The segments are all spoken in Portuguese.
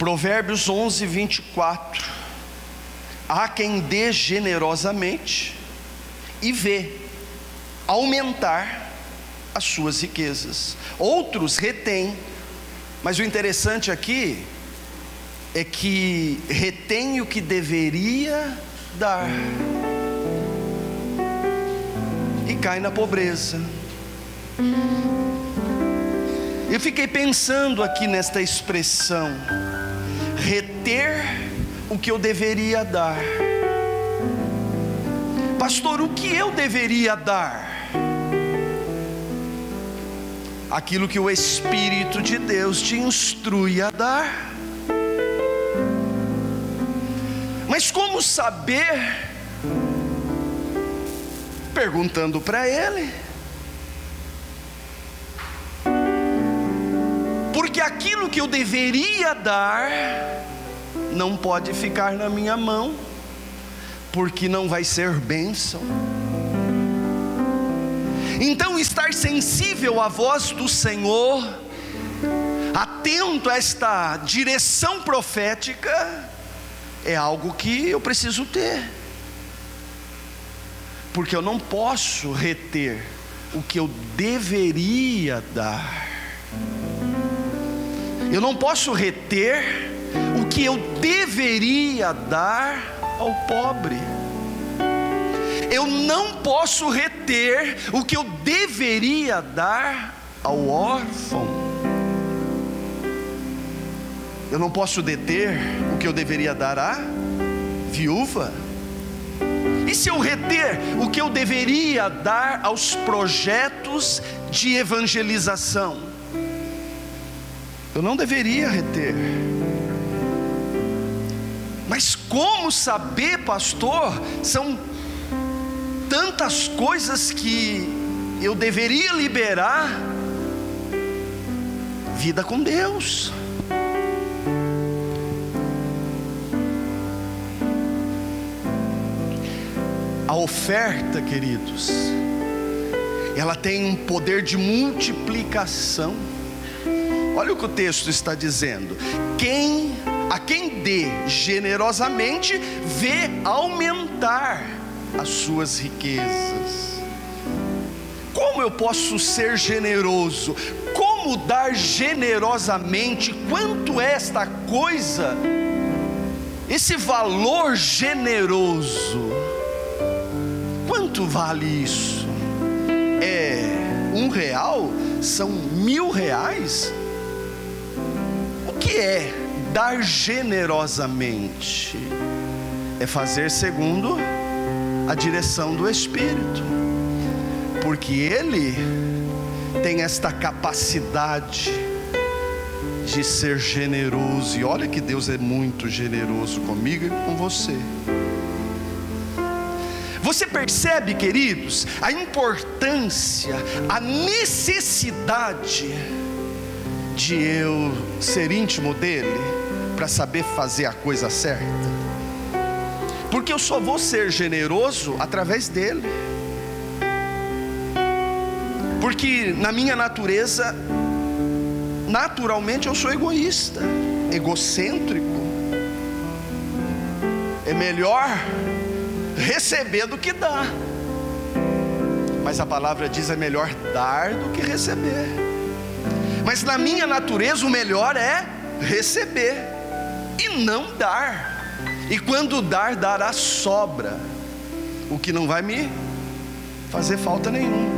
Provérbios 11, 24. Há quem dê generosamente e vê aumentar as suas riquezas, outros retêm, mas o interessante aqui é que retém o que deveria dar e cai na pobreza. Eu fiquei pensando aqui nesta expressão, reter o que eu deveria dar. Pastor, o que eu deveria dar? Aquilo que o Espírito de Deus te instrui a dar. Mas como saber? Perguntando para ele. Porque aquilo que eu deveria dar não pode ficar na minha mão, porque não vai ser bênção. Então, estar sensível à voz do Senhor, atento a esta direção profética, é algo que eu preciso ter, porque eu não posso reter o que eu deveria dar, eu não posso reter o que eu deveria dar ao pobre. Eu não posso reter o que eu deveria dar ao órfão. Eu não posso deter o que eu deveria dar à viúva. E se eu reter o que eu deveria dar aos projetos de evangelização? Eu não deveria reter. Mas como saber, pastor? São tantas coisas que eu deveria liberar. Vida com Deus. A oferta, queridos, ela tem um poder de multiplicação. Olha o que o texto está dizendo: quem a quem dê generosamente, vê aumentar as suas riquezas. Como eu posso ser generoso? Como dar generosamente? Quanto é esta coisa? Esse valor generoso, quanto vale isso? É um real? São mil reais? Que é dar generosamente? É fazer segundo a direção do Espírito, porque Ele tem esta capacidade de ser generoso, e olha que Deus é muito generoso comigo e com você. Você percebe, queridos, a importância, a necessidade de eu ser íntimo dele? para saber fazer a coisa certa. Porque eu só vou ser generoso através dele. Porque na minha natureza, naturalmente eu sou egoísta, egocêntrico. É melhor receber do que dar. Mas a palavra diz é melhor dar do que receber. Mas na minha natureza o melhor é receber e não dar. E quando dar, dará sobra, o que não vai me fazer falta nenhuma.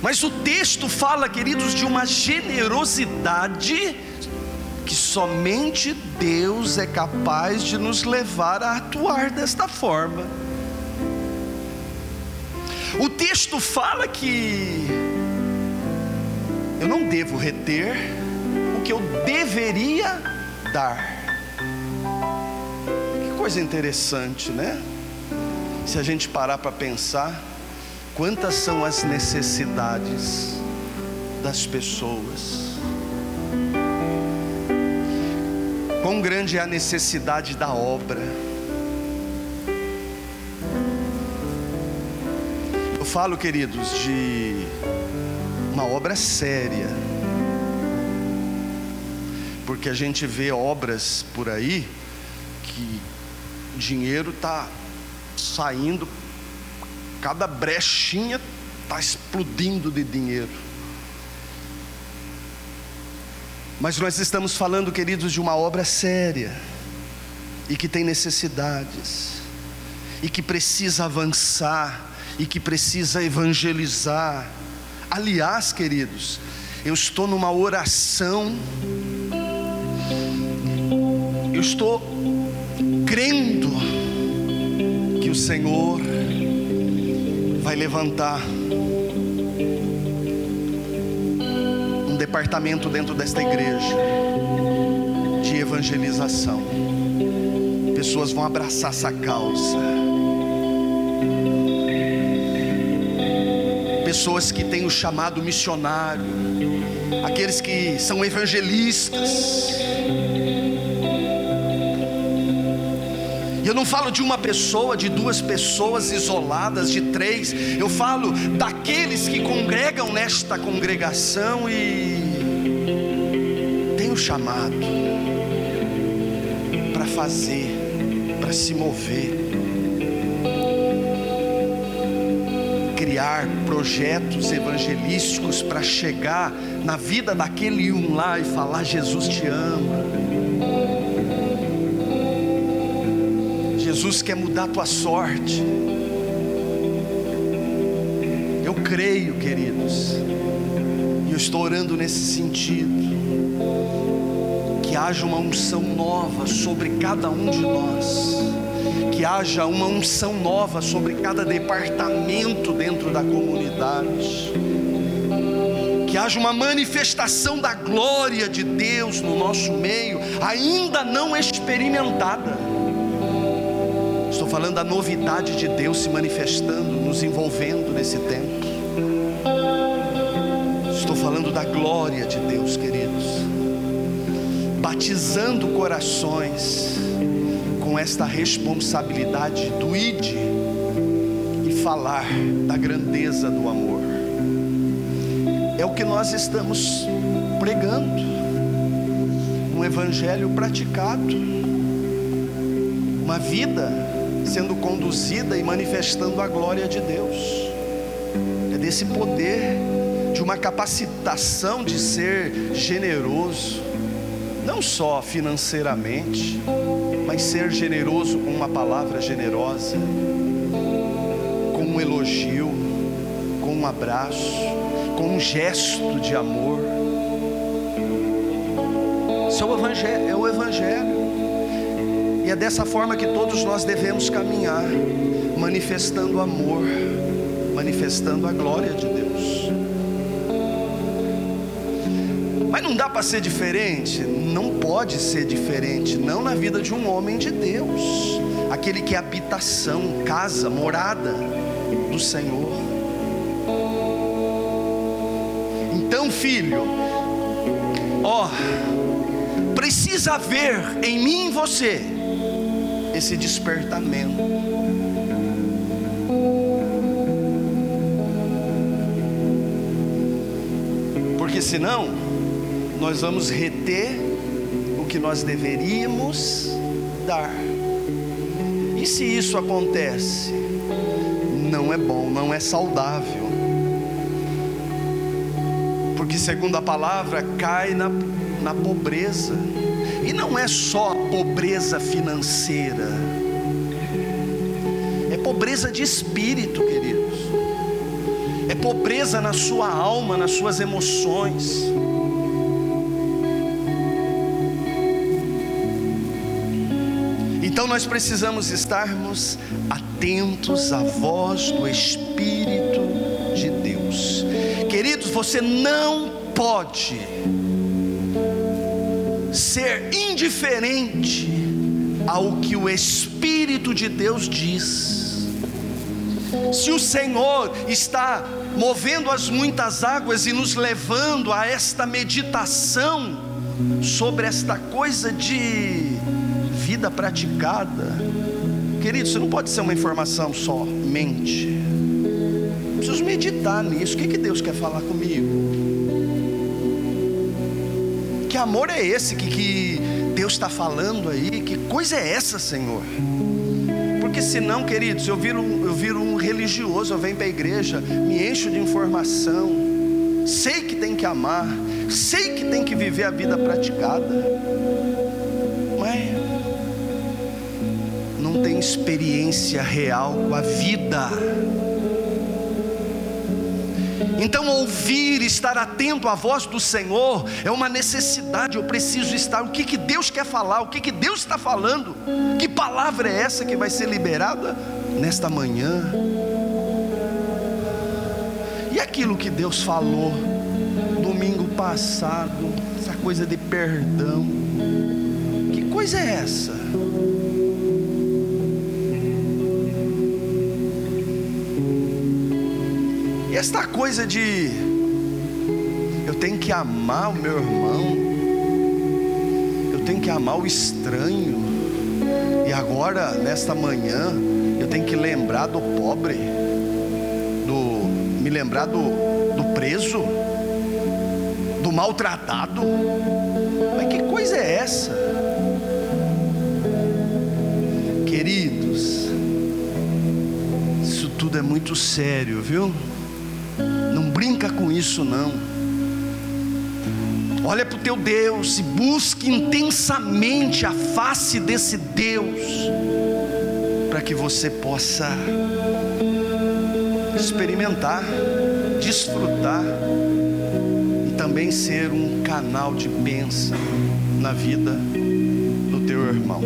Mas o texto fala, queridos, de uma generosidade que somente Deus é capaz de nos levar a atuar desta forma. O texto fala que eu não devo reter, que eu deveria dar. Que coisa interessante, né? Se a gente parar para pensar, quantas são as necessidades das pessoas? Quão grande é a necessidade da obra? Falo, queridos, de uma obra séria Porque a gente vê obras por aí que dinheiro está saindo, cada brechinha está explodindo de dinheiro. Mas nós estamos falando, queridos, de uma obra séria e que tem necessidades e que precisa avançar e que precisa evangelizar. Aliás, queridos, eu estou numa oração, eu estou crendo que o Senhor vai levantar um departamento dentro desta igreja de evangelização. Pessoas vão abraçar essa causa. Pessoas que têm o chamado missionário, aqueles que são evangelistas. Eu não falo de uma pessoa, de duas pessoas isoladas, de três. Eu falo daqueles que congregam nesta congregação e têm o chamado para fazer, para se mover, criar projetos evangelísticos para chegar na vida daquele um lá e falar: Jesus te ama. Jesus quer mudar a tua sorte. Eu creio, queridos, e eu estou orando nesse sentido, que haja uma unção nova sobre cada um de nós, que haja uma unção nova sobre cada departamento dentro da comunidade, que haja uma manifestação da glória de Deus no nosso meio, ainda não experimentada Estou falando da novidade de Deus se manifestando, nos envolvendo nesse tempo. Estou falando da glória de Deus, queridos. Batizando corações esta responsabilidade do id e falar da grandeza do amor. É o que nós estamos pregando. Um evangelho praticado. Uma vida sendo conduzida e manifestando a glória de Deus. É desse poder, de uma capacitação de ser generoso, não só financeiramente, mas ser generoso com uma palavra generosa, com um elogio, com um abraço, com um gesto de amor. Isso é o Evangelho. É o evangelho. E é dessa forma que todos nós devemos caminhar, manifestando amor, manifestando a glória de Deus. Mas não dá para ser diferente? Não pode ser diferente, não na vida de um homem de Deus, aquele que é habitação, casa, morada do Senhor. Então, filho, ó, precisa haver em mim e você esse despertamento. Porque senão, nós vamos reter o que nós deveríamos dar. E se isso acontece, não é bom, não é saudável. Porque, segundo a palavra, cai na, na pobreza. E não é só pobreza financeira, é pobreza de espírito, queridos, é pobreza na sua alma, nas suas emoções. Nós precisamos estarmos atentos à voz do Espírito de Deus. Queridos, você não pode ser indiferente ao que o Espírito de Deus diz. Se o Senhor está movendo as muitas águas e nos levando a esta meditação sobre esta coisa de vida praticada, querido, isso não pode ser uma informação só, mente. Preciso meditar nisso. O que, que Deus quer falar comigo? Que amor é esse que, que Deus está falando aí? Que coisa é essa, Senhor? Porque senão, queridos, eu viro, eu viro um religioso, eu venho para a igreja, me encho de informação, sei que tem que amar, sei que tem que viver a vida praticada, tem experiência real com a vida. Então, ouvir, estar atento à voz do Senhor é uma necessidade. Eu preciso estar. O que, que Deus quer falar? O que, que Deus está falando? Que palavra é essa que vai ser liberada nesta manhã? E aquilo que Deus falou domingo passado, essa coisa de perdão, que coisa é essa? Esta coisa de eu tenho que amar o meu irmão, eu tenho que amar o estranho, e agora, nesta manhã, eu tenho que lembrar do pobre, do me lembrar do, do preso, do maltratado. Mas que coisa é essa? Queridos, isso tudo é muito sério, viu? Brinca com isso não. Olha para o teu Deus e busque intensamente a face desse Deus, para que você possa experimentar, desfrutar e também ser um canal de bênção na vida do teu irmão.